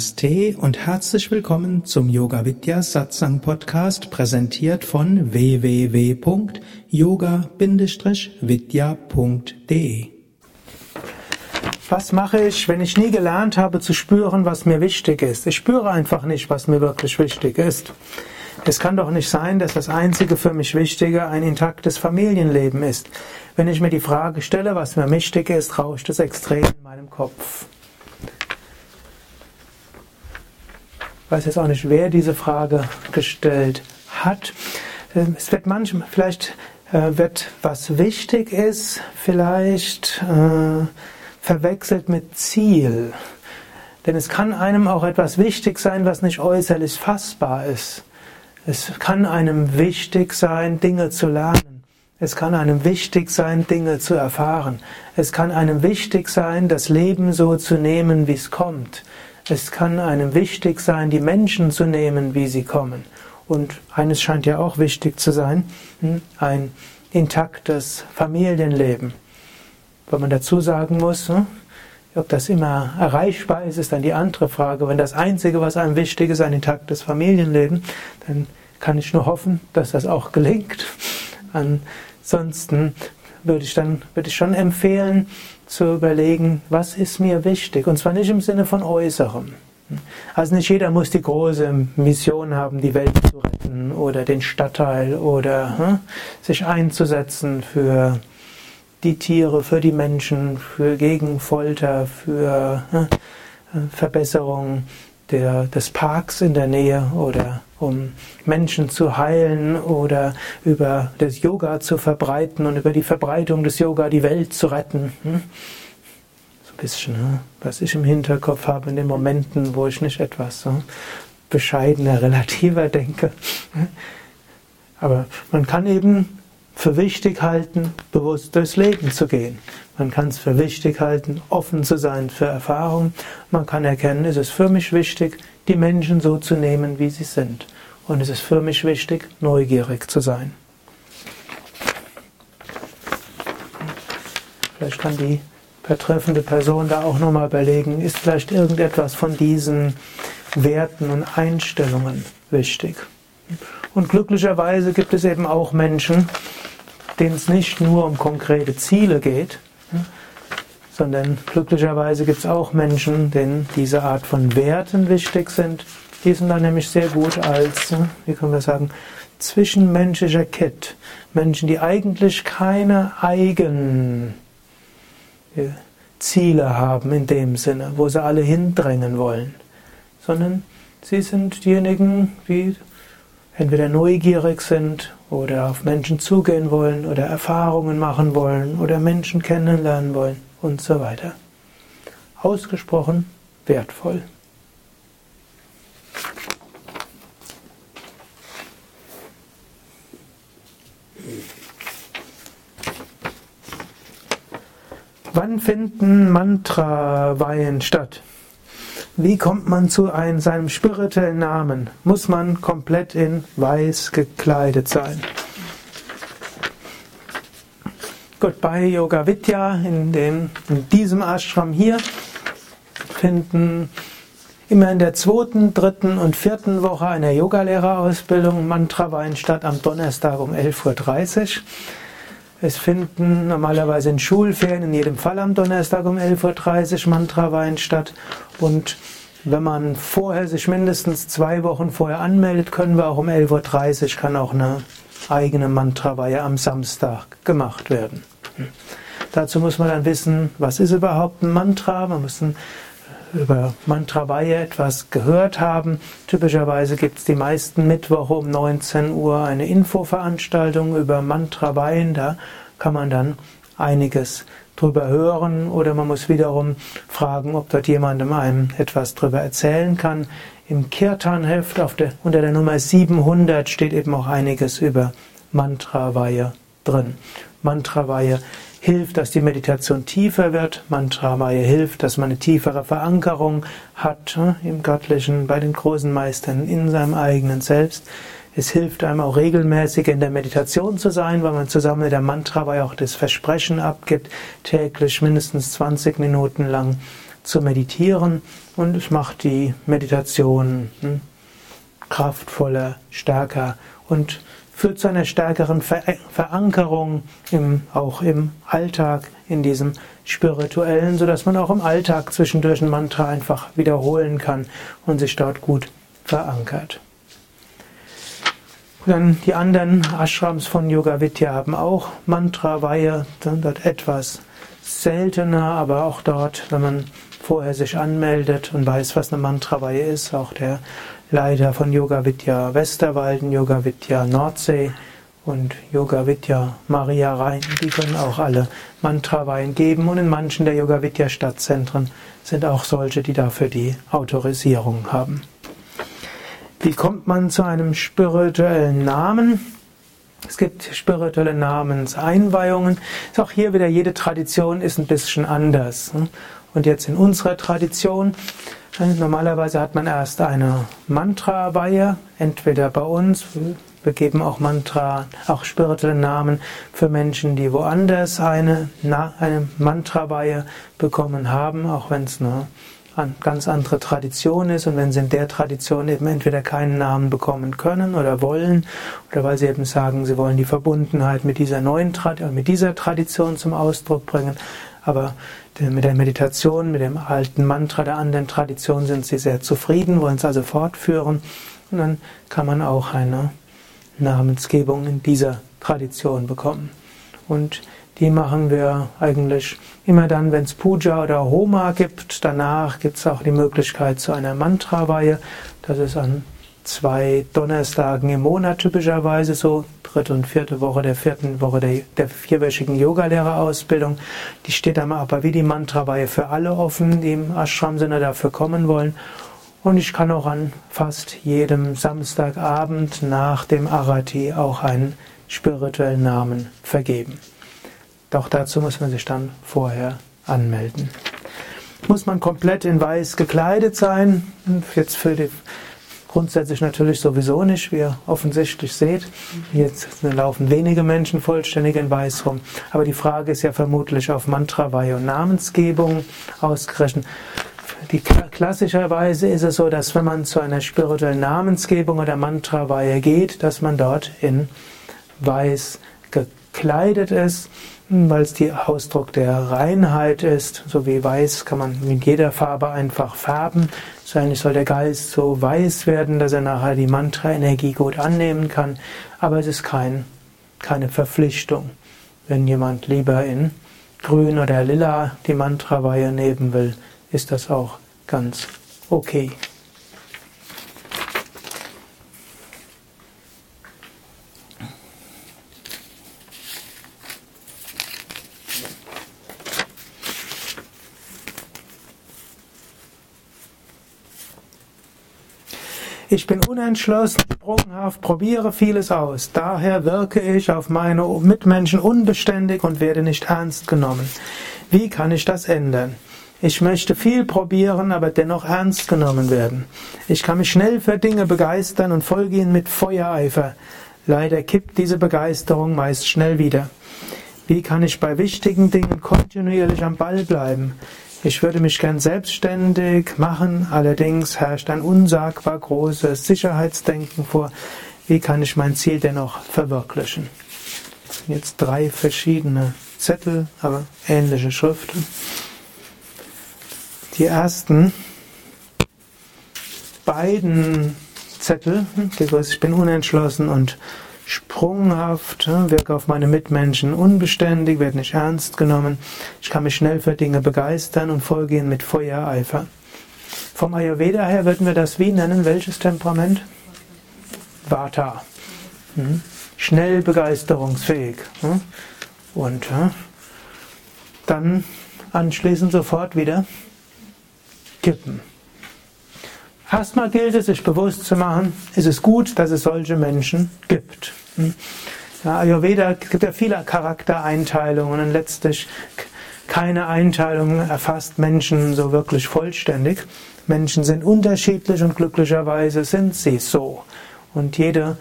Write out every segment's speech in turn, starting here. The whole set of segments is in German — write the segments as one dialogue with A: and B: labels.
A: Namaste und herzlich willkommen zum Yoga Vidya Satsang Podcast, präsentiert von www.yoga-vidya.de. Was mache ich, wenn ich nie gelernt habe zu spüren, was mir wichtig ist? Ich spüre einfach nicht, was mir wirklich wichtig ist. Es kann doch nicht sein, dass das einzige für mich Wichtige ein intaktes Familienleben ist. Wenn ich mir die Frage stelle, was mir wichtig ist, rauscht es extrem in meinem Kopf. Weiß jetzt auch nicht, wer diese Frage gestellt hat. Ähm, es wird manchmal, vielleicht äh, wird, was wichtig ist, vielleicht äh, verwechselt mit Ziel. Denn es kann einem auch etwas wichtig sein, was nicht äußerlich fassbar ist. Es kann einem wichtig sein, Dinge zu lernen. Es kann einem wichtig sein, Dinge zu erfahren. Es kann einem wichtig sein, das Leben so zu nehmen, wie es kommt. Es kann einem wichtig sein, die Menschen zu nehmen, wie sie kommen. Und eines scheint ja auch wichtig zu sein, hm, ein intaktes Familienleben. Wenn man dazu sagen muss, hm, ob das immer erreichbar ist, ist dann die andere Frage. Wenn das Einzige, was einem wichtig ist, ein intaktes Familienleben, dann kann ich nur hoffen, dass das auch gelingt. Ansonsten würde ich dann würde ich schon empfehlen, zu überlegen, was ist mir wichtig? Und zwar nicht im Sinne von Äußerem. Also nicht jeder muss die große Mission haben, die Welt zu retten oder den Stadtteil oder hm, sich einzusetzen für die Tiere, für die Menschen, für Gegenfolter, für hm, Verbesserung der, des Parks in der Nähe oder um Menschen zu heilen oder über das Yoga zu verbreiten und über die Verbreitung des Yoga die Welt zu retten. Hm? So ein bisschen, hm? was ich im Hinterkopf habe in den Momenten, wo ich nicht etwas so bescheidener, relativer denke. Hm? Aber man kann eben für wichtig halten, bewusst durchs Leben zu gehen. Man kann es für wichtig halten, offen zu sein für Erfahrung. Man kann erkennen, es ist für mich wichtig, die Menschen so zu nehmen, wie sie sind. Und es ist für mich wichtig, neugierig zu sein. Vielleicht kann die betreffende Person da auch nochmal überlegen, ist vielleicht irgendetwas von diesen Werten und Einstellungen wichtig. Und glücklicherweise gibt es eben auch Menschen, denen es nicht nur um konkrete Ziele geht, sondern glücklicherweise gibt es auch Menschen, denen diese Art von Werten wichtig sind. Die sind dann nämlich sehr gut als, wie können wir sagen, zwischenmenschlicher Kit. Menschen, die eigentlich keine eigenen Ziele haben in dem Sinne, wo sie alle hindrängen wollen, sondern sie sind diejenigen, die entweder neugierig sind oder auf Menschen zugehen wollen oder Erfahrungen machen wollen oder Menschen kennenlernen wollen und so weiter. Ausgesprochen wertvoll. Wann finden Mantra-Weihen statt? Wie kommt man zu einem, seinem spirituellen Namen? Muss man komplett in weiß gekleidet sein? Gut, bei Yoga Vidya, in, dem, in diesem Ashram hier, finden immer in der zweiten, dritten und vierten Woche einer Yogalehrerausbildung Mantra-Wein statt am Donnerstag um 11.30 Uhr. Es finden normalerweise in Schulferien in jedem Fall am Donnerstag um 11.30 Uhr Mantrawein statt. Und wenn man vorher sich mindestens zwei Wochen vorher anmeldet, können wir auch um 11.30 Uhr kann auch eine eigene Mantraweihe am Samstag gemacht werden. Dazu muss man dann wissen, was ist überhaupt ein Mantra? Man muss über Mantraweihe etwas gehört haben. Typischerweise gibt es die meisten Mittwoche um 19 Uhr eine Infoveranstaltung über Mantraweihen. Da kann man dann einiges drüber hören oder man muss wiederum fragen, ob dort jemandem einem etwas drüber erzählen kann. Im Kirtan-Heft unter der Nummer 700 steht eben auch einiges über Mantraweihe drin. Mantraweihe hilft, dass die Meditation tiefer wird. Mantra-Maya hilft, dass man eine tiefere Verankerung hat im Göttlichen, bei den großen Meistern, in seinem eigenen Selbst. Es hilft einem auch regelmäßig in der Meditation zu sein, weil man zusammen mit der Mantra auch das Versprechen abgibt, täglich mindestens 20 Minuten lang zu meditieren und es macht die Meditation hm, kraftvoller, stärker und führt zu einer stärkeren Ver Verankerung im, auch im Alltag, in diesem spirituellen, sodass man auch im Alltag zwischendurch ein Mantra einfach wiederholen kann und sich dort gut verankert. Dann die anderen Ashrams von Yoga Vidya haben auch Mantra-Weihe, dort etwas seltener, aber auch dort, wenn man vorher sich anmeldet und weiß, was eine Mantra-Weihe ist, auch der Leiter von Yoga Vidya Westerwalden, Yoga Vidya Nordsee und Yoga Vidya Maria Rhein, die können auch alle Mantra-Weihen geben und in manchen der Yoga Vidya Stadtzentren sind auch solche, die dafür die Autorisierung haben. Wie kommt man zu einem spirituellen Namen? Es gibt spirituelle Namenseinweihungen. Auch hier wieder jede Tradition ist ein bisschen anders. Und jetzt in unserer Tradition, normalerweise hat man erst eine Mantra-Weihe, entweder bei uns, wir geben auch Mantra, auch spirituelle Namen für Menschen, die woanders eine, eine Mantra-Weihe bekommen haben, auch wenn es eine ganz andere Tradition ist und wenn sie in der Tradition eben entweder keinen Namen bekommen können oder wollen oder weil sie eben sagen, sie wollen die Verbundenheit mit dieser neuen Tradition, mit dieser Tradition zum Ausdruck bringen, aber mit der Meditation, mit dem alten Mantra der anderen Tradition sind sie sehr zufrieden, wollen es also fortführen und dann kann man auch eine Namensgebung in dieser Tradition bekommen. Und die machen wir eigentlich immer dann, wenn es Puja oder Homa gibt. Danach gibt es auch die Möglichkeit zu einer Mantra-Weihe. Das ist an zwei Donnerstagen im Monat typischerweise so, dritte und vierte Woche der vierten Woche der, der vierwöchigen Yogalehrerausbildung. Die steht die Mantra-Weihe für alle offen, die im Ashram-Sinne dafür kommen wollen. Und ich kann auch an fast jedem Samstagabend nach dem Arati auch einen spirituellen Namen vergeben. Doch dazu muss man sich dann vorher anmelden. Muss man komplett in weiß gekleidet sein? Jetzt für die grundsätzlich natürlich sowieso nicht, wie ihr offensichtlich seht. Jetzt laufen wenige Menschen vollständig in weiß rum. Aber die Frage ist ja vermutlich auf Mantra-Weihe und Namensgebung ausgerechnet. Die, klassischerweise ist es so, dass wenn man zu einer spirituellen Namensgebung oder Mantra-Weihe geht, dass man dort in weiß gekleidet ist weil es die Ausdruck der Reinheit ist. So wie weiß kann man mit jeder Farbe einfach färben. So eigentlich soll der Geist so weiß werden, dass er nachher die Mantra-Energie gut annehmen kann. Aber es ist kein, keine Verpflichtung. Wenn jemand lieber in Grün oder Lila die Mantra-Weihe nehmen will, ist das auch ganz okay. Ich bin unentschlossen, sprunghaft, probiere vieles aus. Daher wirke ich auf meine Mitmenschen unbeständig und werde nicht ernst genommen. Wie kann ich das ändern? Ich möchte viel probieren, aber dennoch ernst genommen werden. Ich kann mich schnell für Dinge begeistern und folge ihnen mit Feuereifer. Leider kippt diese Begeisterung meist schnell wieder. Wie kann ich bei wichtigen Dingen kontinuierlich am Ball bleiben? Ich würde mich gern selbstständig machen, allerdings herrscht ein unsagbar großes Sicherheitsdenken vor. Wie kann ich mein Ziel dennoch verwirklichen? Jetzt drei verschiedene Zettel, aber ähnliche Schriften. Die ersten beiden Zettel, ich bin unentschlossen und sprunghaft, wirke auf meine Mitmenschen unbeständig, werde nicht ernst genommen. Ich kann mich schnell für Dinge begeistern und folge ihnen mit Feuereifer. Vom Ayurveda her würden wir das wie nennen? Welches Temperament? Vata. Hm? Schnell begeisterungsfähig. Hm? Und dann anschließend sofort wieder kippen. Erstmal gilt es, sich bewusst zu machen, ist es gut, dass es solche Menschen gibt. Ja, Ayurveda gibt ja viele Charaktereinteilungen und letztlich keine Einteilung erfasst Menschen so wirklich vollständig. Menschen sind unterschiedlich und glücklicherweise sind sie so. Und jede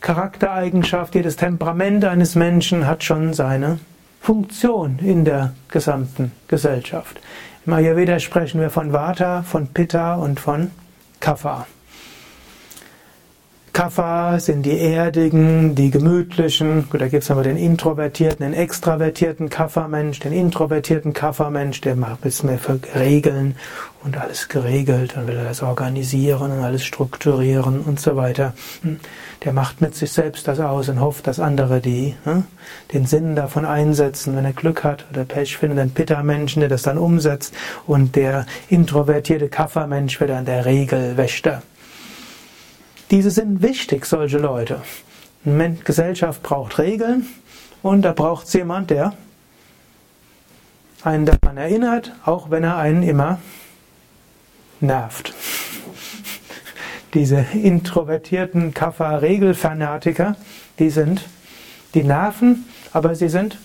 A: Charaktereigenschaft, jedes Temperament eines Menschen hat schon seine Funktion in der gesamten Gesellschaft. Im Ayurveda sprechen wir von Vata, von Pitta und von Kapha. Kapha sind die erdigen, die gemütlichen. Gut, da gibt es aber den introvertierten, den extravertierten Kapha-Mensch, den introvertierten Kapha-Mensch, der macht bis mehr für Regeln und alles geregelt, dann will das organisieren und alles strukturieren und so weiter. Hm. Der macht mit sich selbst das aus und hofft, dass andere die hm, den Sinn davon einsetzen. Wenn er Glück hat oder Pech findet, einen Pitta-Menschen, der das dann umsetzt und der introvertierte Kapha-Mensch wird dann der Regelwächter. Diese sind wichtig, solche Leute. Eine Gesellschaft braucht Regeln und da braucht es jemand, der einen daran erinnert, auch wenn er einen immer nervt. Diese introvertierten Kaffer-Regelfanatiker, die sind, die nerven, aber sie sind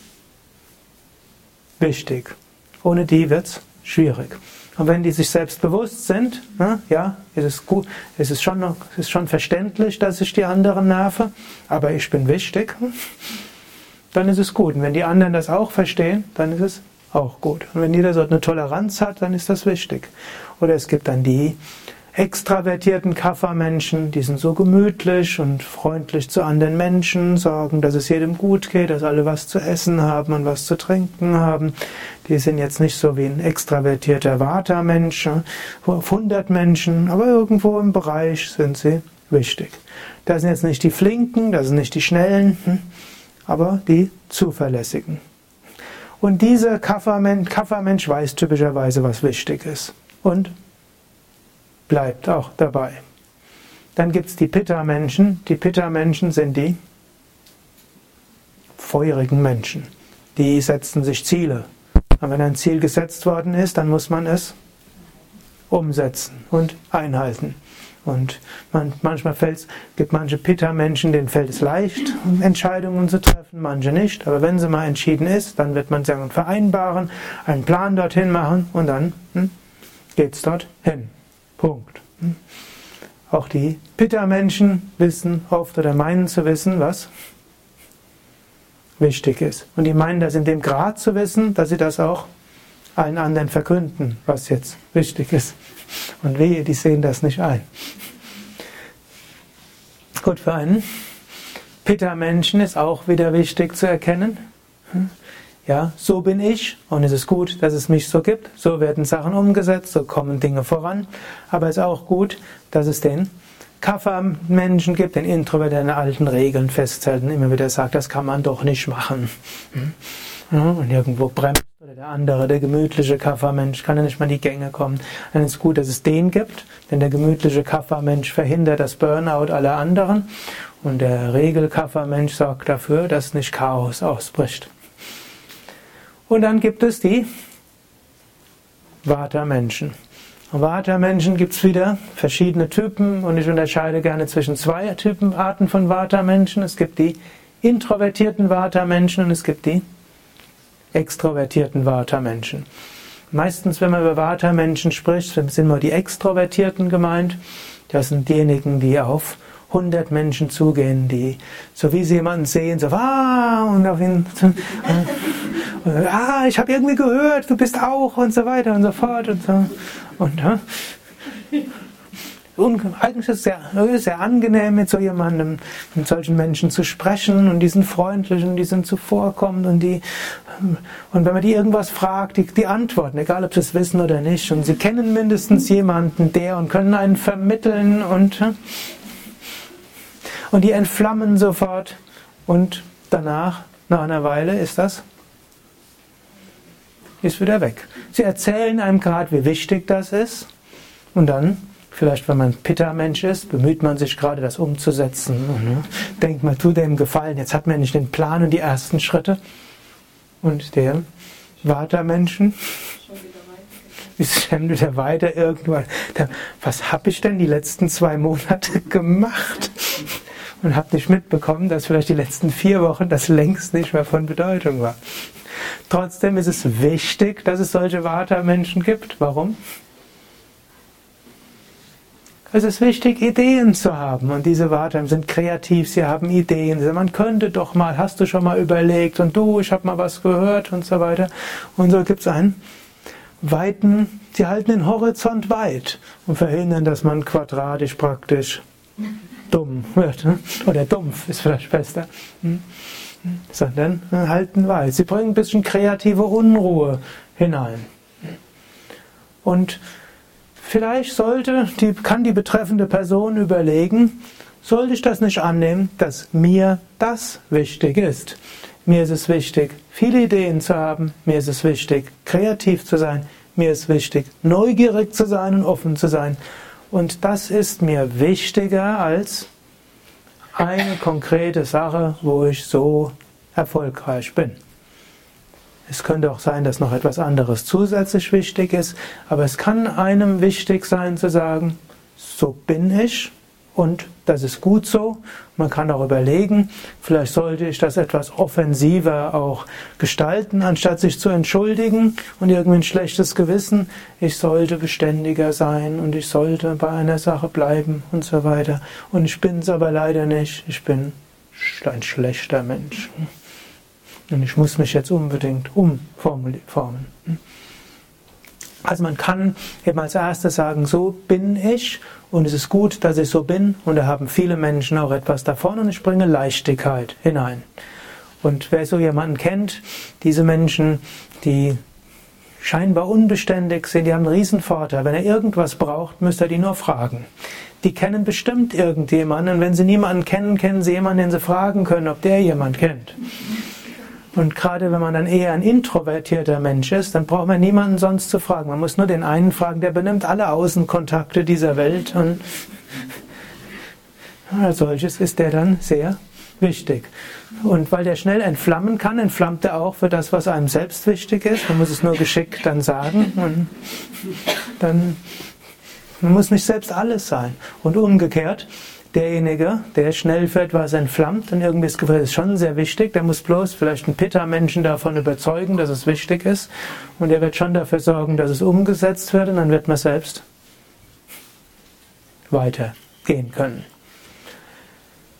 A: wichtig. Ohne die wird es schwierig. Und wenn die sich selbst bewusst sind, na, ja, ist es gut, ist es schon, ist es schon verständlich, dass ich die anderen nerve, aber ich bin wichtig, dann ist es gut. Und wenn die anderen das auch verstehen, dann ist es auch gut. Und wenn jeder so eine Toleranz hat, dann ist das wichtig. Oder es gibt dann die, extravertierten Kaffermenschen, die sind so gemütlich und freundlich zu anderen Menschen, sorgen, dass es jedem gut geht, dass alle was zu essen haben und was zu trinken haben. Die sind jetzt nicht so wie ein extravertierter Vata-Mensch auf 100 Menschen, aber irgendwo im Bereich sind sie wichtig. Das sind jetzt nicht die Flinken, das sind nicht die Schnellen, hm, aber die Zuverlässigen. Und dieser Kaffermensch weiß typischerweise, was wichtig ist. Und bleibt auch dabei. Dann gibt es die Pitta-Menschen. Die Pitta-Menschen sind die feurigen Menschen. Die setzen sich Ziele. Und wenn ein Ziel gesetzt worden ist, dann muss man es umsetzen und einhalten. Und man, manchmal fällt's, gibt manche Pitta-Menschen, denen fällt es leicht, Entscheidungen zu treffen, manche nicht. Aber wenn sie mal entschieden ist, dann wird man sagen, vereinbaren, einen Plan dorthin machen und dann hm, es dort hin. Punkt. Auch die Pitta-Menschen wissen oft oder meinen zu wissen, was wichtig ist. Und die meinen das in dem Grad zu wissen, dass sie das auch allen anderen verkünden, was jetzt wichtig ist. Und wehe, die sehen das nicht ein. Gut, für einen Pitta-Menschen ist auch wieder wichtig zu erkennen, ja, so bin ich und es ist gut, dass es mich so gibt. So werden Sachen umgesetzt, so kommen Dinge voran. Aber es ist auch gut, dass es den Kaffer-Menschen gibt, den Introvert, der in alten Regeln festhält und immer wieder sagt, das kann man doch nicht machen. Hm? Und irgendwo bremst oder der andere, der gemütliche Kaffermensch, kann ja nicht mal in die Gänge kommen. Dann ist es gut, dass es den gibt, denn der gemütliche Kaffermensch verhindert das Burnout aller anderen und der Regel-Kaffermensch sorgt dafür, dass nicht Chaos ausbricht. Und dann gibt es die Vata-Menschen. Vata-Menschen gibt es wieder verschiedene Typen und ich unterscheide gerne zwischen zwei Typen, Arten von Vata-Menschen. Es gibt die introvertierten Vata-Menschen und es gibt die extrovertierten Vata-Menschen. Meistens, wenn man über Vata-Menschen spricht, sind nur die Extrovertierten gemeint. Das sind diejenigen, die auf 100 Menschen zugehen, die, so wie sie jemanden sehen, so, ah, und auf ihn, ah, ich habe irgendwie gehört, du bist auch, und so weiter und so fort, und so. Und, und eigentlich ist es sehr, sehr angenehm, mit so jemandem, mit solchen Menschen zu sprechen und die sind freundlich und die sind zuvorkommend und die, und wenn man die irgendwas fragt, die, die antworten, egal ob sie es wissen oder nicht. Und sie kennen mindestens jemanden, der und können einen vermitteln und und die entflammen sofort. Und danach, nach einer Weile, ist das ist wieder weg. Sie erzählen einem gerade, wie wichtig das ist und dann, vielleicht wenn man Pitta-Mensch ist, bemüht man sich gerade, das umzusetzen. Ne? Denkt man, tu dem Gefallen, jetzt hat man nicht den Plan und die ersten Schritte. Und der Vata-Menschen ist schon wieder weiter irgendwann. Was habe ich denn die letzten zwei Monate gemacht? und habe nicht mitbekommen, dass vielleicht die letzten vier Wochen das längst nicht mehr von Bedeutung war. Trotzdem ist es wichtig, dass es solche Vata-Menschen gibt. Warum? Es ist wichtig, Ideen zu haben. Und diese Vata sind kreativ, sie haben Ideen. Man könnte doch mal, hast du schon mal überlegt und du, ich habe mal was gehört und so weiter. Und so gibt es einen weiten, sie halten den Horizont weit und verhindern, dass man quadratisch praktisch dumm wird. Ne? Oder dumpf ist vielleicht besser. Sondern halten weit. Sie bringen ein bisschen kreative Unruhe hinein. Und vielleicht sollte, die, kann die betreffende Person überlegen, sollte ich das nicht annehmen, dass mir das wichtig ist. Mir ist es wichtig, viele Ideen zu haben. Mir ist es wichtig, kreativ zu sein. Mir ist wichtig, neugierig zu sein und offen zu sein. Und das ist mir wichtiger als eine konkrete Sache, wo ich so erfolgreich bin. Es könnte auch sein, dass noch etwas anderes zusätzlich wichtig ist, aber es kann einem wichtig sein zu sagen, so bin ich und das ist gut so. Man kann auch überlegen, vielleicht sollte ich das etwas offensiver auch gestalten, anstatt sich zu entschuldigen und irgendwie ein schlechtes Gewissen. Ich sollte beständiger sein und ich sollte bei einer Sache bleiben und so weiter. Und ich bin es aber leider nicht. Ich bin ein schlechter Mensch. Und ich muss mich jetzt unbedingt umformen. Also man kann eben als erstes sagen, so bin ich und es ist gut, dass ich so bin und da haben viele Menschen auch etwas davon und ich bringe Leichtigkeit hinein. Und wer so jemanden kennt, diese Menschen, die scheinbar unbeständig sind, die haben einen riesen Vorteil. Wenn er irgendwas braucht, müsste er die nur fragen. Die kennen bestimmt irgendjemanden und wenn sie niemanden kennen, kennen sie jemanden, den sie fragen können, ob der jemand kennt. Und gerade wenn man dann eher ein introvertierter Mensch ist, dann braucht man niemanden sonst zu fragen. Man muss nur den einen fragen, der benimmt alle Außenkontakte dieser Welt und als solches ist der dann sehr wichtig. Und weil der schnell entflammen kann, entflammt er auch für das, was einem selbst wichtig ist. Man muss es nur geschickt dann sagen und dann man muss nicht selbst alles sein. Und umgekehrt, derjenige, der schnell für etwas entflammt und irgendwie das Gefühl ist schon sehr wichtig, der muss bloß vielleicht einen Pitta-Menschen davon überzeugen, dass es wichtig ist und er wird schon dafür sorgen, dass es umgesetzt wird und dann wird man selbst weitergehen können.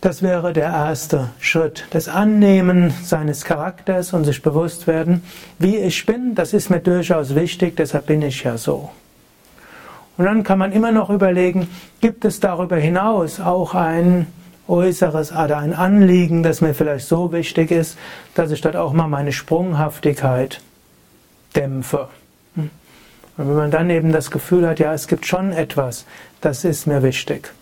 A: Das wäre der erste Schritt, das Annehmen seines Charakters und sich bewusst werden, wie ich bin, das ist mir durchaus wichtig, deshalb bin ich ja so. Und dann kann man immer noch überlegen, gibt es darüber hinaus auch ein äußeres oder ein Anliegen, das mir vielleicht so wichtig ist, dass ich dort auch mal meine Sprunghaftigkeit dämpfe. Und wenn man dann eben das Gefühl hat, ja, es gibt schon etwas, das ist mir wichtig.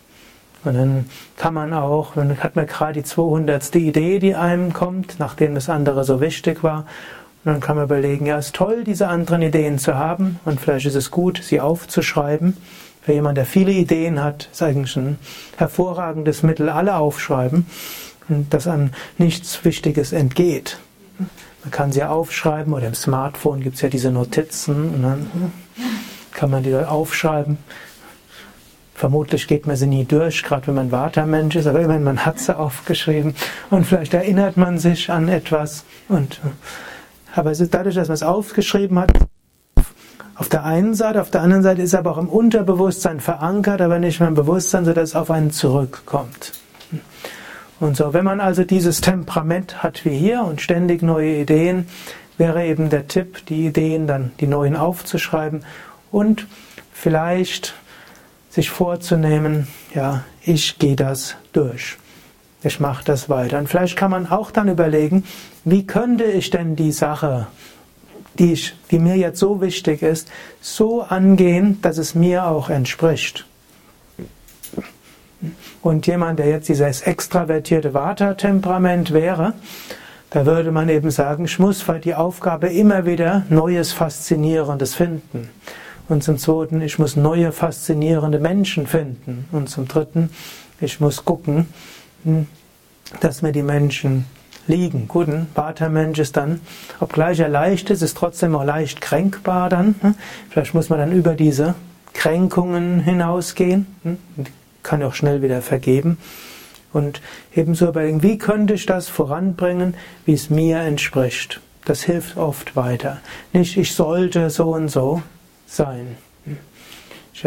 A: Und dann kann man auch, dann hat man gerade die 200. Idee, die einem kommt, nachdem das andere so wichtig war, dann kann man überlegen, ja, es ist toll, diese anderen Ideen zu haben und vielleicht ist es gut, sie aufzuschreiben. Für jemanden, der viele Ideen hat, ist eigentlich ein hervorragendes Mittel, alle aufschreiben dass einem nichts Wichtiges entgeht. Man kann sie aufschreiben oder im Smartphone gibt es ja diese Notizen und dann kann man die dort aufschreiben. Vermutlich geht man sie nie durch, gerade wenn man Watermensch ist, aber immerhin man hat sie aufgeschrieben und vielleicht erinnert man sich an etwas und aber es ist dadurch, dass man es aufgeschrieben hat, auf der einen Seite, auf der anderen Seite ist es aber auch im Unterbewusstsein verankert, aber nicht mehr im Bewusstsein, sodass es auf einen zurückkommt. Und so, wenn man also dieses Temperament hat wie hier und ständig neue Ideen, wäre eben der Tipp, die Ideen dann, die neuen aufzuschreiben und vielleicht sich vorzunehmen, ja, ich gehe das durch ich mache das weiter. Und vielleicht kann man auch dann überlegen, wie könnte ich denn die Sache, die, ich, die mir jetzt so wichtig ist, so angehen, dass es mir auch entspricht. Und jemand, der jetzt dieses extravertierte Vata-Temperament wäre, da würde man eben sagen, ich muss für die Aufgabe immer wieder Neues, Faszinierendes finden. Und zum Zweiten, ich muss neue, faszinierende Menschen finden. Und zum Dritten, ich muss gucken, dass mir die Menschen liegen. Gut, ein Vata-Mensch ist dann, obgleich er leicht ist, ist trotzdem auch leicht kränkbar dann. Ne? Vielleicht muss man dann über diese Kränkungen hinausgehen. Hm? Kann auch schnell wieder vergeben. Und ebenso überlegen, wie könnte ich das voranbringen, wie es mir entspricht. Das hilft oft weiter. Nicht, ich sollte so und so sein. Ich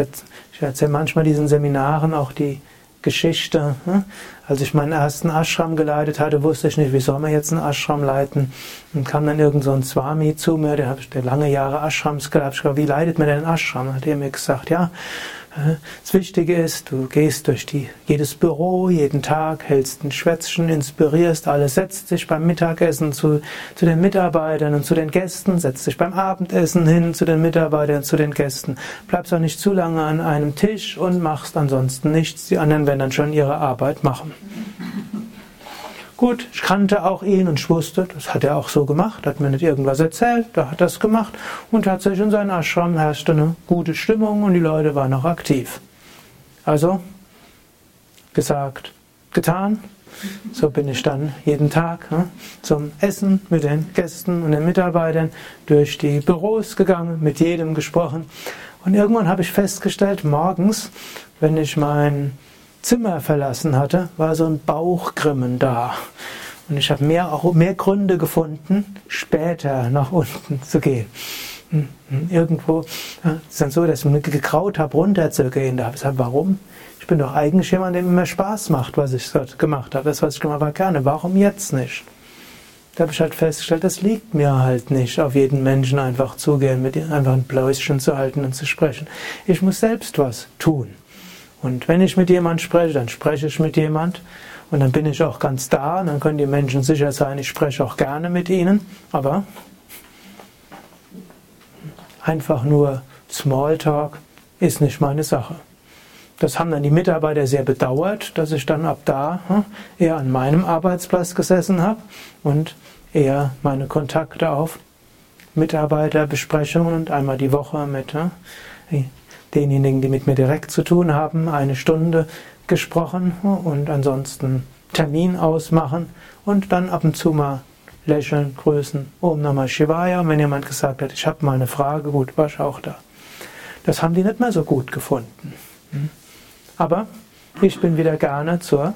A: erzähle manchmal diesen Seminaren auch die Geschichte. Hm? Als ich meinen ersten Ashram geleitet hatte, wusste ich nicht, wie soll man jetzt einen Ashram leiten. Und kam dann irgend so ein Swami zu mir, der, der lange Jahre Ashrams gehabt. Ich fragte, wie leitet man denn einen Ashram? Hat er mir gesagt, ja, das Wichtige ist, du gehst durch die, jedes Büro, jeden Tag, hältst ein Schwätzchen, inspirierst alle, setzt dich beim Mittagessen zu, zu den Mitarbeitern und zu den Gästen, setzt dich beim Abendessen hin zu den Mitarbeitern und zu den Gästen. Bleibst auch nicht zu lange an einem Tisch und machst ansonsten nichts. Die anderen werden dann schon ihre Arbeit machen. Gut, ich kannte auch ihn und ich wusste, das hat er auch so gemacht, hat mir nicht irgendwas erzählt, da hat es gemacht und tatsächlich in seinem Ashram herrschte eine gute Stimmung und die Leute waren auch aktiv. Also, gesagt, getan. So bin ich dann jeden Tag ne, zum Essen mit den Gästen und den Mitarbeitern durch die Büros gegangen, mit jedem gesprochen. Und irgendwann habe ich festgestellt, morgens, wenn ich mein Zimmer verlassen hatte, war so ein Bauchgrimmen da. Und ich habe mehr, mehr Gründe gefunden, später nach unten zu gehen. Hm, hm, irgendwo ist dann so, dass ich mir gekraut habe, runterzugehen. Da habe ich gesagt, warum? Ich bin doch eigentlich jemand, dem immer Spaß macht, was ich dort gemacht habe. Das, was ich gemacht habe, gerne. Warum jetzt nicht? Da habe ich halt festgestellt, das liegt mir halt nicht, auf jeden Menschen einfach zugehen, mit ihm einfach ein Bläuschen zu halten und zu sprechen. Ich muss selbst was tun. Und wenn ich mit jemand spreche, dann spreche ich mit jemand. Und dann bin ich auch ganz da. Und dann können die Menschen sicher sein, ich spreche auch gerne mit ihnen, aber einfach nur Smalltalk ist nicht meine Sache. Das haben dann die Mitarbeiter sehr bedauert, dass ich dann ab da hm, eher an meinem Arbeitsplatz gesessen habe und eher meine Kontakte auf Mitarbeiterbesprechungen und einmal die Woche mit hm, denjenigen, die mit mir direkt zu tun haben, eine Stunde gesprochen und ansonsten Termin ausmachen und dann ab und zu mal lächeln, grüßen, Om Namah Shivaya. Und wenn jemand gesagt hat, ich habe mal eine Frage, gut, war ich auch da. Das haben die nicht mehr so gut gefunden. Hm? Aber ich bin wieder gerne zur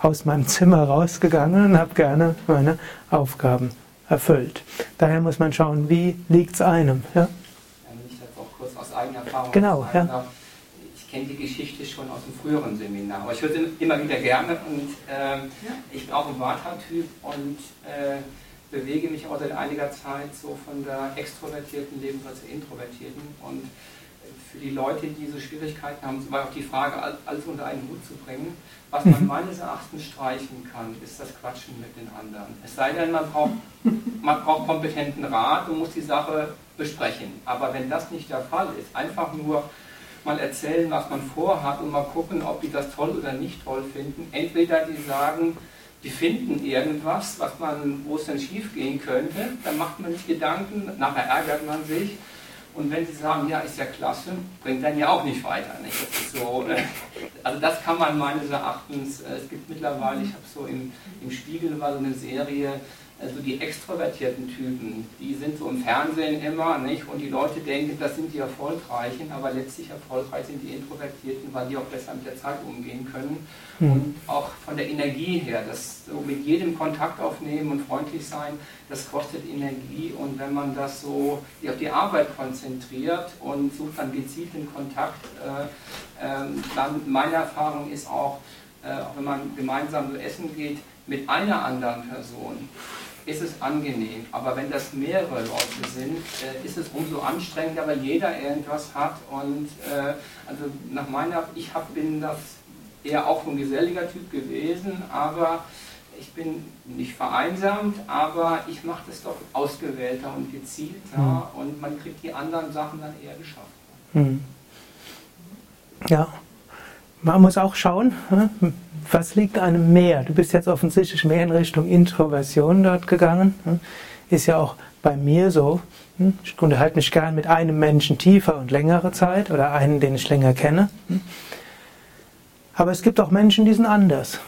A: aus meinem Zimmer rausgegangen und habe gerne meine Aufgaben erfüllt. Daher muss man schauen, wie liegt es einem. Ja?
B: Eigene Erfahrung.
A: Genau, ja.
B: Ich kenne die Geschichte schon aus dem früheren Seminar, aber ich höre sie immer wieder gerne und äh, ich bin auch ein Vata-Typ und äh, bewege mich auch seit einiger Zeit so von der extrovertierten Lebensweise zur introvertierten und für die Leute, die so Schwierigkeiten haben, war auch die Frage, alles unter einen Hut zu bringen. Was man mhm. meines Erachtens streichen kann, ist das Quatschen mit den anderen. Es sei denn, man braucht, man braucht kompetenten Rat und muss die Sache besprechen. Aber wenn das nicht der Fall ist, einfach nur mal erzählen, was man vorhat und mal gucken, ob die das toll oder nicht toll finden. Entweder die sagen, die finden irgendwas, was man, wo es dann schief gehen könnte, dann macht man sich Gedanken, nachher ärgert man sich und wenn Sie sagen, ja, ist ja klasse, bringt dann ja auch nicht weiter. Nicht? Das so, äh, also das kann man meines Erachtens, äh, es gibt mittlerweile, ich habe so im, im Spiegel war so eine Serie, also die extrovertierten Typen, die sind so im Fernsehen immer, nicht? Und die Leute denken, das sind die Erfolgreichen, aber letztlich erfolgreich sind die Introvertierten, weil die auch besser mit der Zeit umgehen können. Mhm. Und auch von der Energie her, das so mit jedem Kontakt aufnehmen und freundlich sein, das kostet Energie. Und wenn man das so auf die Arbeit konzentriert und sucht dann gezielt den Kontakt, äh, äh, dann meine Erfahrung ist auch, äh, auch wenn man gemeinsam so essen geht, mit einer anderen Person ist es angenehm. Aber wenn das mehrere Leute sind, äh, ist es umso anstrengender, weil jeder irgendwas hat. Und äh, also nach meiner, ich hab, bin das eher auch ein geselliger Typ gewesen, aber ich bin nicht vereinsamt, aber ich mache das doch ausgewählter und gezielter mhm. und man kriegt die anderen Sachen dann eher geschafft. Mhm.
A: Ja, man muss auch schauen, hm, was liegt einem mehr? Du bist jetzt offensichtlich mehr in Richtung Introversion dort gegangen. Hm? Ist ja auch bei mir so. Hm? Ich unterhalte mich gern mit einem Menschen tiefer und längere Zeit oder einen, den ich länger kenne. Aber es gibt auch Menschen, die sind anders.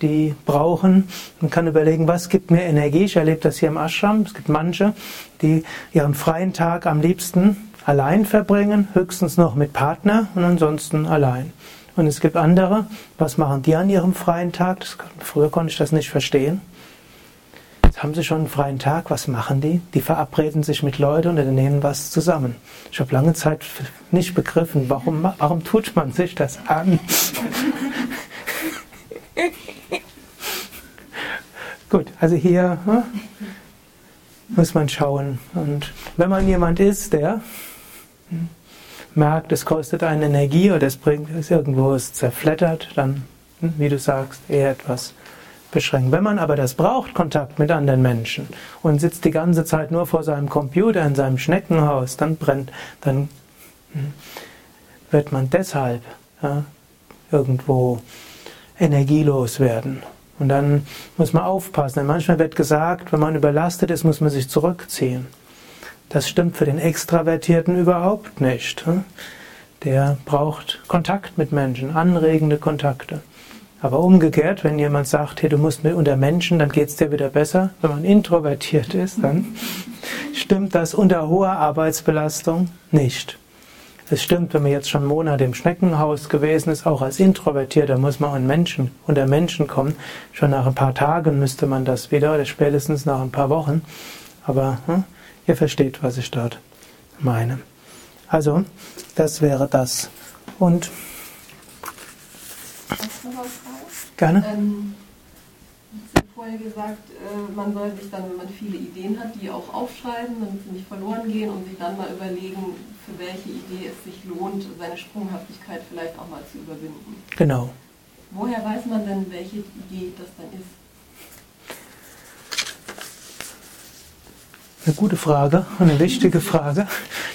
A: Die brauchen, man kann überlegen, was gibt mir Energie. Ich erlebe das hier im Ashram. Es gibt manche, die ihren freien Tag am liebsten allein verbringen, höchstens noch mit Partner und ansonsten allein. Und es gibt andere, was machen die an ihrem freien Tag? Das, früher konnte ich das nicht verstehen. haben sie schon einen freien Tag? Was machen die? Die verabreden sich mit Leuten und unternehmen was zusammen. Ich habe lange Zeit nicht begriffen, warum, warum tut man sich das an? Gut, also hier hm, muss man schauen. Und wenn man jemand ist, der merkt, es kostet eine Energie oder es bringt es irgendwo es zerflettert, dann, hm, wie du sagst, eher etwas beschränken. Wenn man aber das braucht, Kontakt mit anderen Menschen und sitzt die ganze Zeit nur vor seinem Computer in seinem Schneckenhaus, dann brennt, dann hm, wird man deshalb ja, irgendwo energielos werden. Und dann muss man aufpassen. Denn manchmal wird gesagt, wenn man überlastet ist, muss man sich zurückziehen. Das stimmt für den Extravertierten überhaupt nicht. Hm? Der braucht Kontakt mit Menschen, anregende Kontakte. Aber umgekehrt, wenn jemand sagt, hey, du musst mit unter Menschen, dann geht es dir wieder besser. Wenn man introvertiert ist, dann stimmt das unter hoher Arbeitsbelastung nicht. Es stimmt, wenn man jetzt schon Monate im Schneckenhaus gewesen ist, auch als Introvertierter muss man an Menschen, unter Menschen kommen. Schon nach ein paar Tagen müsste man das wieder oder spätestens nach ein paar Wochen. Aber hm, ihr versteht, was ich dort meine. Also, das wäre das. Und Gerne. Ähm,
C: Sie haben vorher gesagt, äh, man soll sich dann, wenn man viele Ideen hat, die auch aufschreiben, damit sie nicht verloren gehen und sich dann mal überlegen, für welche Idee es sich lohnt, seine Sprunghaftigkeit vielleicht auch mal zu überwinden.
A: Genau.
C: Woher weiß man denn, welche Idee das dann ist?
A: Eine gute Frage, eine wichtige Frage,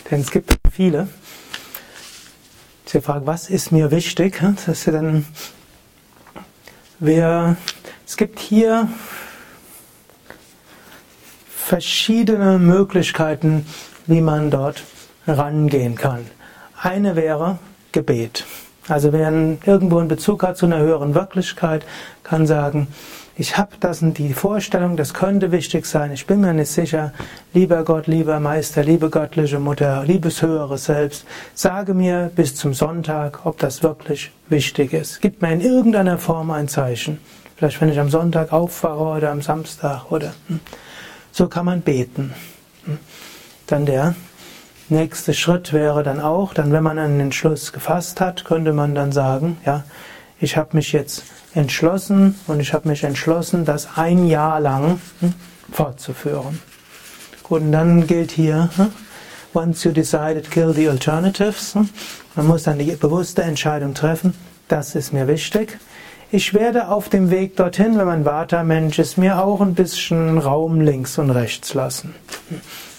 A: denn es gibt viele. Die Frage, was ist mir wichtig? Das ist dann wir, es gibt hier verschiedene Möglichkeiten, wie man dort rangehen kann. Eine wäre Gebet. Also wer irgendwo einen Bezug hat zu einer höheren Wirklichkeit, kann sagen, ich habe das und die Vorstellung, das könnte wichtig sein, ich bin mir nicht sicher, lieber Gott, lieber Meister, liebe göttliche Mutter, liebes höheres Selbst, sage mir bis zum Sonntag, ob das wirklich wichtig ist. Gib mir in irgendeiner Form ein Zeichen. Vielleicht wenn ich am Sonntag aufwache oder am Samstag oder hm. so kann man beten. Hm. Dann der nächste Schritt wäre dann auch, dann wenn man einen Entschluss gefasst hat, könnte man dann sagen, ja, ich habe mich jetzt entschlossen und ich habe mich entschlossen, das ein Jahr lang hm, fortzuführen. Gut, und dann gilt hier, hm, once you decided, kill the alternatives. Hm, man muss dann die bewusste Entscheidung treffen, das ist mir wichtig. Ich werde auf dem Weg dorthin, wenn man Vata-Mensch ist, mir auch ein bisschen Raum links und rechts lassen.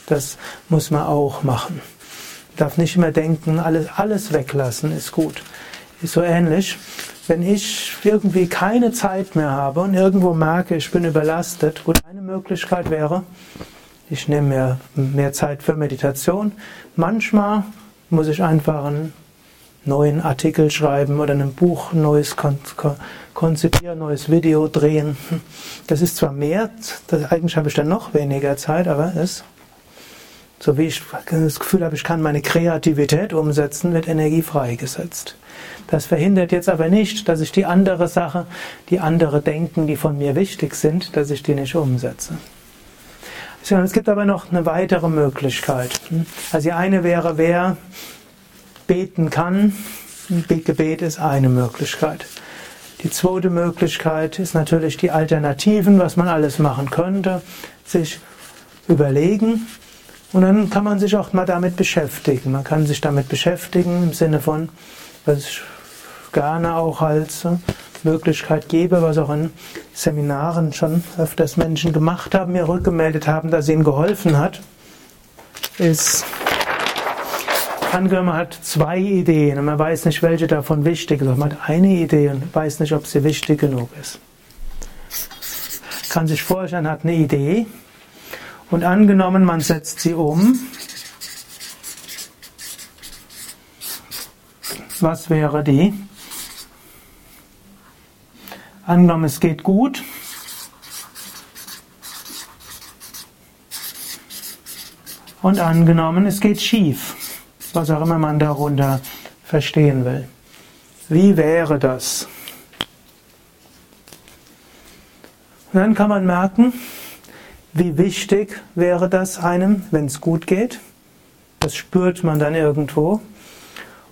A: Das muss man auch machen. Man darf nicht immer denken, alles, alles weglassen ist gut. Ist so ähnlich wenn ich irgendwie keine Zeit mehr habe und irgendwo merke, ich bin überlastet, gut, eine Möglichkeit wäre, ich nehme mir mehr Zeit für Meditation. Manchmal muss ich einfach einen neuen Artikel schreiben oder ein Buch neues konzipieren, neues Video drehen. Das ist zwar mehr, das, eigentlich habe ich dann noch weniger Zeit, aber es so wie ich das Gefühl habe, ich kann meine Kreativität umsetzen, wird Energie freigesetzt. Das verhindert jetzt aber nicht, dass ich die andere Sache, die andere Denken, die von mir wichtig sind, dass ich die nicht umsetze. Es gibt aber noch eine weitere Möglichkeit. Also die eine wäre, wer beten kann. Gebet ist eine Möglichkeit. Die zweite Möglichkeit ist natürlich die Alternativen, was man alles machen könnte. Sich überlegen, und dann kann man sich auch mal damit beschäftigen. Man kann sich damit beschäftigen im Sinne von, was ich gerne auch als äh, Möglichkeit gebe, was auch in Seminaren schon öfters Menschen gemacht haben, mir rückgemeldet haben, dass ihnen geholfen hat, ist, angenommen, man hat zwei Ideen und man weiß nicht, welche davon wichtig ist. Man hat eine Idee und weiß nicht, ob sie wichtig genug ist. Kann sich vorstellen, hat eine Idee und angenommen, man setzt sie um. Was wäre die? Angenommen, es geht gut. Und angenommen, es geht schief. Was auch immer man darunter verstehen will. Wie wäre das? Und dann kann man merken, Wie wichtig wäre das einem, wenn es gut geht? Das spürt man dann irgendwo.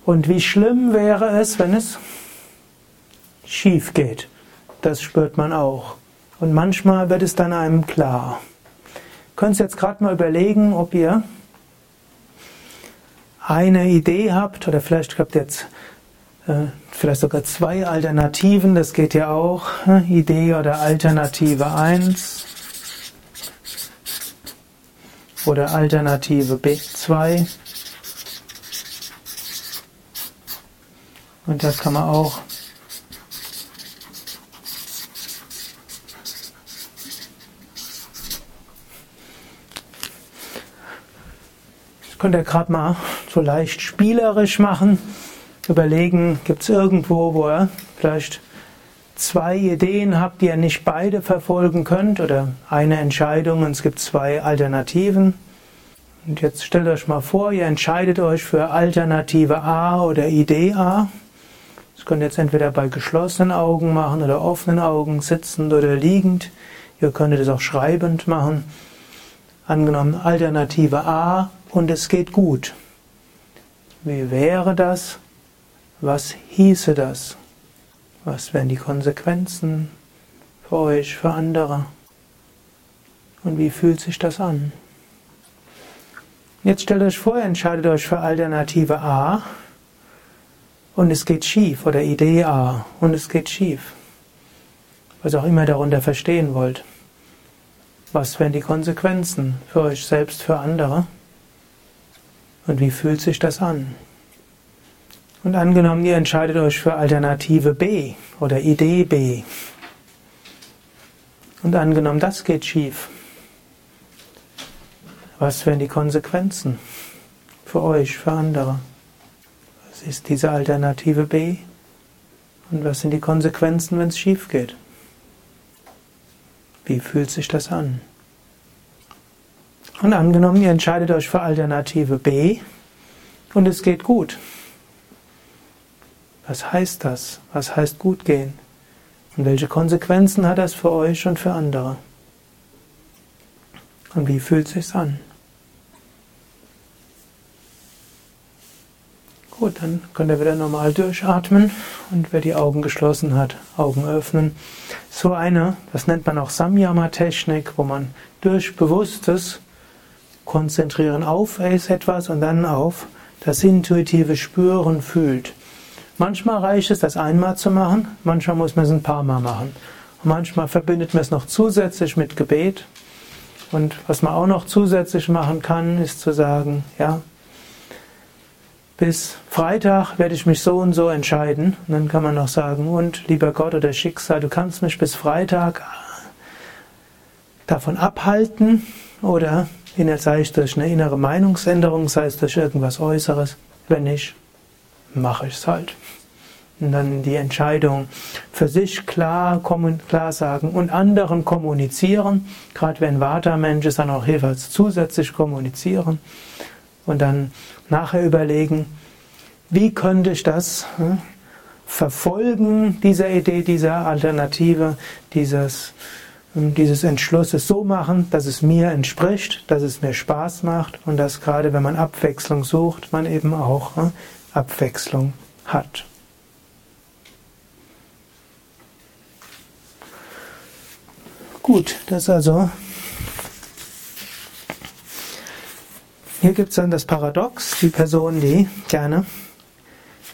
A: Und wie schlimm wäre es, wenn es schief geht? Das spürt man auch. Und manchmal wird es dann einem klar. Ihr könnt jetzt gerade mal überlegen, ob ihr eine Idee habt oder vielleicht habt ihr jetzt äh, vielleicht sogar zwei Alternativen, das geht ja auch. Ne? Idee oder Alternative 1 oder Alternative B2. Und das kann man auch Das könnt ihr gerade mal so leicht spielerisch machen überlegen, gibt es irgendwo, wo ihr vielleicht zwei Ideen habt, die ihr nicht beide verfolgen könnt oder eine Entscheidung und es gibt zwei Alternativen. Und jetzt stellt euch mal vor, ihr entscheidet euch für Alternative A oder Idee A. Das könnt ihr jetzt entweder bei geschlossenen Augen machen oder offenen Augen, sitzend oder liegend. Ihr könntet es auch schreibend machen. Angenommen Alternative A und es geht gut. Wie wäre das, was hieße das? Was wären die Konsequenzen für euch, für andere? Und wie fühlt sich das an? Jetzt stellt euch vor, entscheidet euch für Alternative A und es geht schief oder Idee A und es geht schief. Was auch immer darunter verstehen wollt. Was wären die Konsequenzen für euch selbst, für andere? Und wie fühlt sich das an? Und angenommen, ihr entscheidet euch für Alternative B oder Idee B. Und angenommen, das geht schief. Was wären die Konsequenzen für euch, für andere? Ist diese Alternative B? Und was sind die Konsequenzen, wenn es schief geht? Wie fühlt sich das an? Und angenommen, ihr entscheidet euch für Alternative B und es geht gut. Was heißt das? Was heißt gut gehen? Und welche Konsequenzen hat das für euch und für andere? Und wie fühlt es sich an? Gut, dann könnt ihr wieder normal durchatmen und wer die Augen geschlossen hat, Augen öffnen. So eine, das nennt man auch Samyama-Technik, wo man durch bewusstes Konzentrieren auf etwas und dann auf das intuitive Spüren fühlt. Manchmal reicht es, das einmal zu machen, manchmal muss man es ein paar Mal machen. Und manchmal verbindet man es noch zusätzlich mit Gebet. Und was man auch noch zusätzlich machen kann, ist zu sagen, ja, bis Freitag werde ich mich so und so entscheiden. Und dann kann man noch sagen, und lieber Gott oder Schicksal, du kannst mich bis Freitag davon abhalten oder sei es durch eine innere Meinungsänderung, sei es durch irgendwas Äußeres. Wenn nicht, mache ich es halt. Und dann die Entscheidung für sich klar, klar sagen und anderen kommunizieren. Gerade wenn Vata-Mensch ist, dann auch jeweils zusätzlich kommunizieren. Und dann nachher überlegen, wie könnte ich das hm, verfolgen, dieser Idee, dieser Alternative, dieses, hm, dieses Entschlusses so machen, dass es mir entspricht, dass es mir Spaß macht und dass gerade wenn man Abwechslung sucht, man eben auch hm, Abwechslung hat. Gut, das also. Hier gibt es dann das Paradox, die Person, die gerne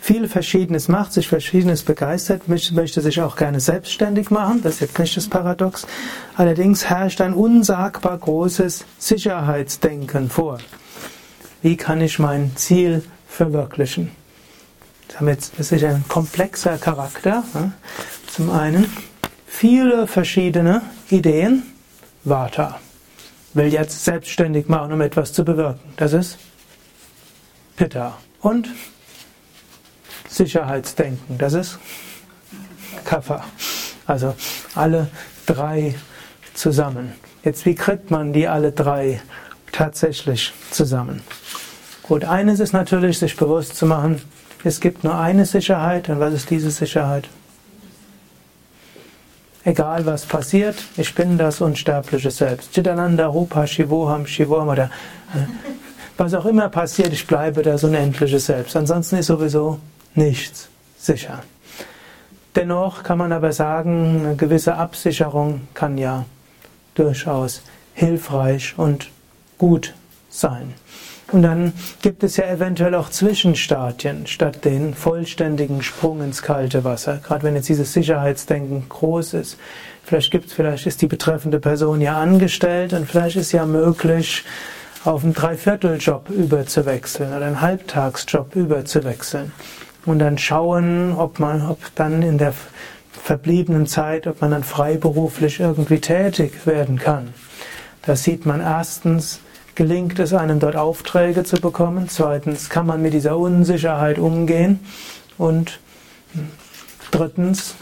A: viel Verschiedenes macht, sich Verschiedenes begeistert, möchte sich auch gerne selbstständig machen, das ist jetzt nicht das Paradox. Allerdings herrscht ein unsagbar großes Sicherheitsdenken vor. Wie kann ich mein Ziel verwirklichen. Das ist ein komplexer Charakter. Zum einen viele verschiedene Ideen. Vata will jetzt selbstständig machen, um etwas zu bewirken. Das ist Pitta. Und Sicherheitsdenken. Das ist Kapha. Also alle drei zusammen. Jetzt, wie kriegt man die alle drei tatsächlich zusammen? Gut, eines ist natürlich, sich bewusst zu machen, es gibt nur eine Sicherheit. Und was ist diese Sicherheit? Egal was passiert, ich bin das unsterbliche Selbst. Chidananda Rupa Shivoham Shivoham oder äh, was auch immer passiert, ich bleibe das unendliche Selbst. Ansonsten ist sowieso nichts sicher. Dennoch kann man aber sagen, eine gewisse Absicherung kann ja durchaus hilfreich und gut sein. Und dann gibt es ja eventuell auch Zwischenstadien statt den vollständigen Sprung ins kalte Wasser. Gerade wenn jetzt dieses Sicherheitsdenken groß ist. Vielleicht gibt's, vielleicht ist die betreffende Person ja angestellt und vielleicht ist ja möglich, auf einen Dreivierteljob überzuwechseln oder einen Halbtagsjob überzuwechseln. Und dann schauen, ob man, ob dann in der verbliebenen Zeit, ob man dann freiberuflich irgendwie tätig werden kann. Da sieht man erstens, gelingt es einem dort Aufträge zu bekommen. Zweitens, kann man mit dieser Unsicherheit umgehen. Und drittens,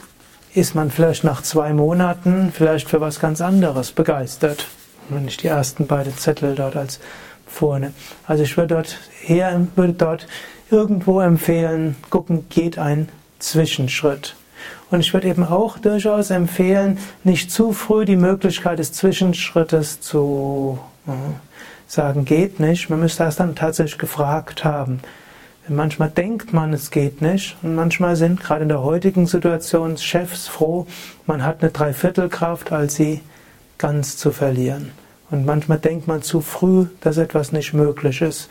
A: ist man vielleicht nach zwei Monaten vielleicht für was ganz anderes begeistert. Wenn ich die ersten beiden Zettel dort als vorne. Also ich würde dort her, würde dort irgendwo empfehlen, gucken, geht ein Zwischenschritt. Und ich würde eben auch durchaus empfehlen, nicht zu früh die Möglichkeit des Zwischenschrittes zu äh, sagen, geht nicht. Man müsste das dann tatsächlich gefragt haben. Manchmal denkt man, es geht nicht. Und manchmal sind gerade in der heutigen Situation Chefs froh, man hat eine Dreiviertelkraft, als sie ganz zu verlieren. Und manchmal denkt man zu früh, dass etwas nicht möglich ist.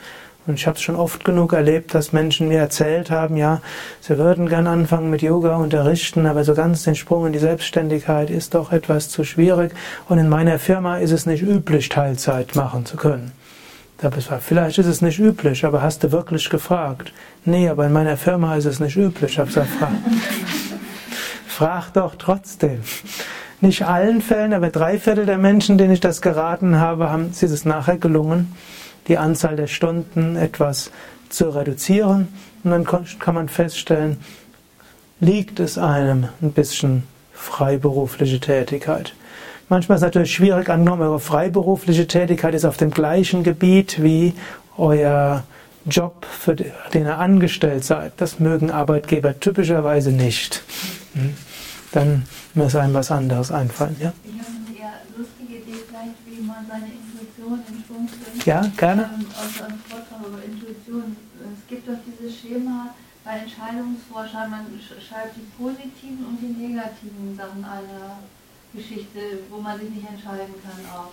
A: Und ich habe es schon oft genug erlebt, dass Menschen mir erzählt haben, ja, sie würden gern anfangen mit Yoga unterrichten, aber so ganz den Sprung in die Selbstständigkeit ist doch etwas zu schwierig. Und in meiner Firma ist es nicht üblich, Teilzeit machen zu können. Vielleicht ist es nicht üblich, aber hast du wirklich gefragt? Nee, aber in meiner Firma ist es nicht üblich. Ich habe gesagt, frag, doch trotzdem. Nicht allen Fällen, aber drei Viertel der Menschen, denen ich das geraten habe, haben, ist es nachher gelungen die Anzahl der Stunden etwas zu reduzieren. Und dann kann man feststellen, liegt es einem ein bisschen freiberufliche Tätigkeit. Manchmal ist es natürlich schwierig, angenommen, eure freiberufliche Tätigkeit ist auf dem gleichen Gebiet wie euer Job, für den ihr angestellt seid. Das mögen Arbeitgeber typischerweise nicht. Hm? Dann muss einem was anderes einfallen. Ja?
D: Ich habe eine eher lustige Idee, vielleicht, wie man seine Intuition in Schwung bringt.
A: Ja, gerne.
D: Ähm, aus einem Vortrag über Intuition. Es gibt doch dieses Schema bei Entscheidungsforschern, man schreibt die positiven und die negativen Sachen einer Geschichte, wo man sich nicht entscheiden kann auch.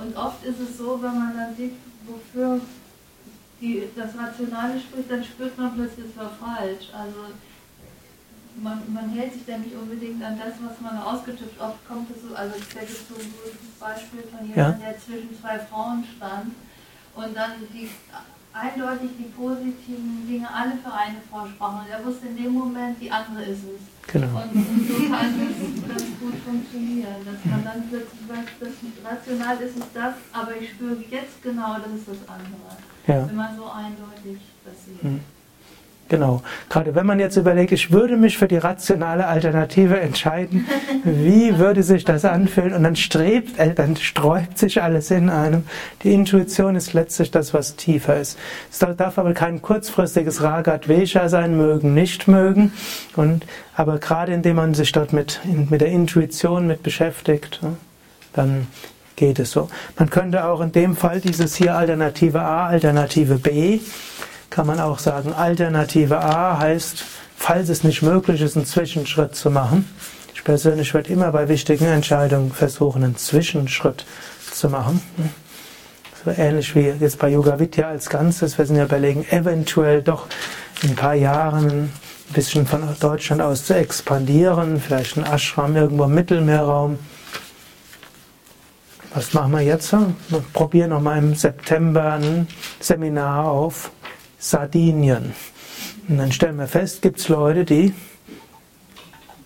D: Und oft ist es so, wenn man dann sieht, wofür die, das Rationale spricht, dann spürt man plötzlich, es war falsch. Also man, man hält sich dann nicht unbedingt an das, was man ausgetippt. Oft kommt es so, also gibt es so ein gutes Beispiel von jemandem, ja. der zwischen zwei Frauen stand und dann die eindeutig die positiven Dinge alle für eine Frau sprachen. Und er wusste in dem Moment, die andere ist es.
A: Genau.
D: Und, und so kann das ganz gut funktionieren. Dass man dann plötzlich sagt, das rational ist es das, aber ich spüre jetzt genau, das ist das andere. Ja. Wenn man so eindeutig das sieht. Mhm.
A: Genau. Gerade wenn man jetzt überlegt, ich würde mich für die rationale Alternative entscheiden, wie würde sich das anfühlen? Und dann strebt, äh, dann sträubt sich alles in einem. Die Intuition ist letztlich das, was tiefer ist. Es darf aber kein kurzfristiges Ragat Vesha sein, mögen, nicht mögen. Und, aber gerade indem man sich dort mit, mit der Intuition mit beschäftigt, dann geht es so. Man könnte auch in dem Fall dieses hier Alternative A, Alternative B, kann man auch sagen, Alternative A heißt, falls es nicht möglich ist, einen Zwischenschritt zu machen. Ich persönlich würde immer bei wichtigen Entscheidungen versuchen, einen Zwischenschritt zu machen. So ähnlich wie jetzt bei Yoga Vidya als Ganzes. Wir sind ja überlegen, eventuell doch in ein paar Jahren ein bisschen von Deutschland aus zu expandieren, vielleicht ein Ashram irgendwo im Mittelmeerraum. Was machen wir jetzt? Wir probieren nochmal im September ein Seminar auf Sardinien. Und dann stellen wir fest, gibt es Leute, die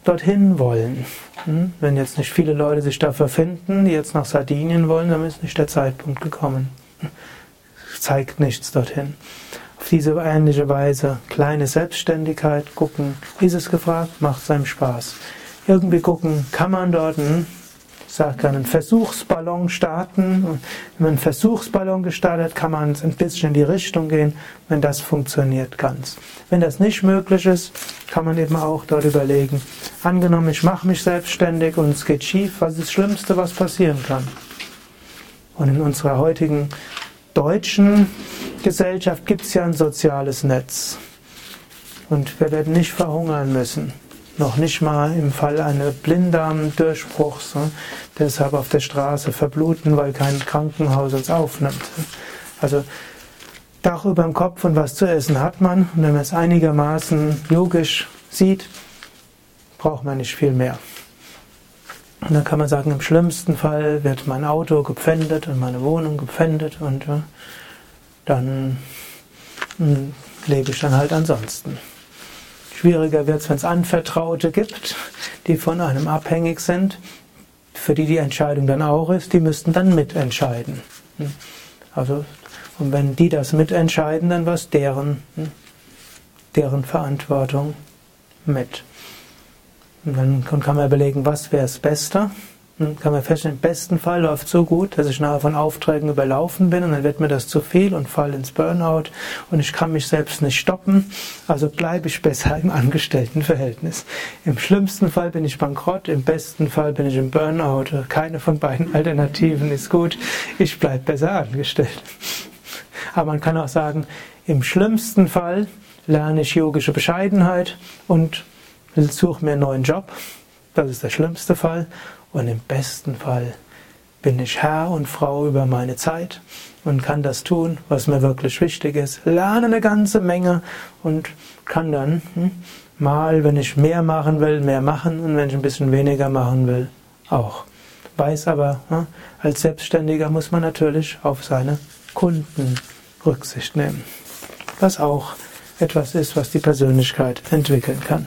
A: dorthin wollen. Hm? Wenn jetzt nicht viele Leute sich dafür finden, die jetzt nach Sardinien wollen, dann ist nicht der Zeitpunkt gekommen. Zeigt nichts dorthin. Auf diese ähnliche Weise kleine Selbstständigkeit gucken, ist es gefragt, macht es einem Spaß. Irgendwie gucken, kann man dort sage, kann einen Versuchsballon starten. Wenn man einen Versuchsballon gestartet, kann man ein bisschen in die Richtung gehen, wenn das funktioniert ganz. Wenn das nicht möglich ist, kann man eben auch dort überlegen, angenommen, ich mache mich selbstständig und es geht schief, was ist das Schlimmste, was passieren kann? Und in unserer heutigen deutschen Gesellschaft gibt es ja ein soziales Netz. Und wir werden nicht verhungern müssen. Noch nicht mal im Fall eines Blinddarmdurchbruchs, ne? deshalb auf der Straße verbluten, weil kein Krankenhaus uns aufnimmt. Also Dach über dem Kopf und was zu essen hat man. Und wenn man es einigermaßen logisch sieht, braucht man nicht viel mehr. Und dann kann man sagen, im schlimmsten Fall wird mein Auto gepfändet und meine Wohnung gepfändet und ja, dann hm, lebe ich dann halt ansonsten. Schwieriger wird es, wenn es Anvertraute gibt, die von einem abhängig sind, für die die Entscheidung dann auch ist, die müssten dann mitentscheiden. Hm. Also, und wenn die das mitentscheiden, dann war es deren, hm, deren Verantwortung mit. Und dann kann man überlegen, was wäre das Beste. Dann kann man feststellen, im besten Fall läuft so gut, dass ich nachher von Aufträgen überlaufen bin und dann wird mir das zu viel und falle ins Burnout und ich kann mich selbst nicht stoppen. Also bleibe ich besser im Angestelltenverhältnis. Im schlimmsten Fall bin ich bankrott, im besten Fall bin ich im Burnout. Keine von beiden Alternativen ist gut. Ich bleibe besser angestellt. Aber man kann auch sagen, im schlimmsten Fall lerne ich yogische Bescheidenheit und suche mir einen neuen Job. Das ist der schlimmste Fall. Und im besten Fall bin ich Herr und Frau über meine Zeit und kann das tun, was mir wirklich wichtig ist. Lerne eine ganze Menge und kann dann hm, mal, wenn ich mehr machen will, mehr machen und wenn ich ein bisschen weniger machen will, auch. Weiß aber, hm, als Selbstständiger muss man natürlich auf seine Kunden Rücksicht nehmen. Was auch etwas ist, was die Persönlichkeit entwickeln kann.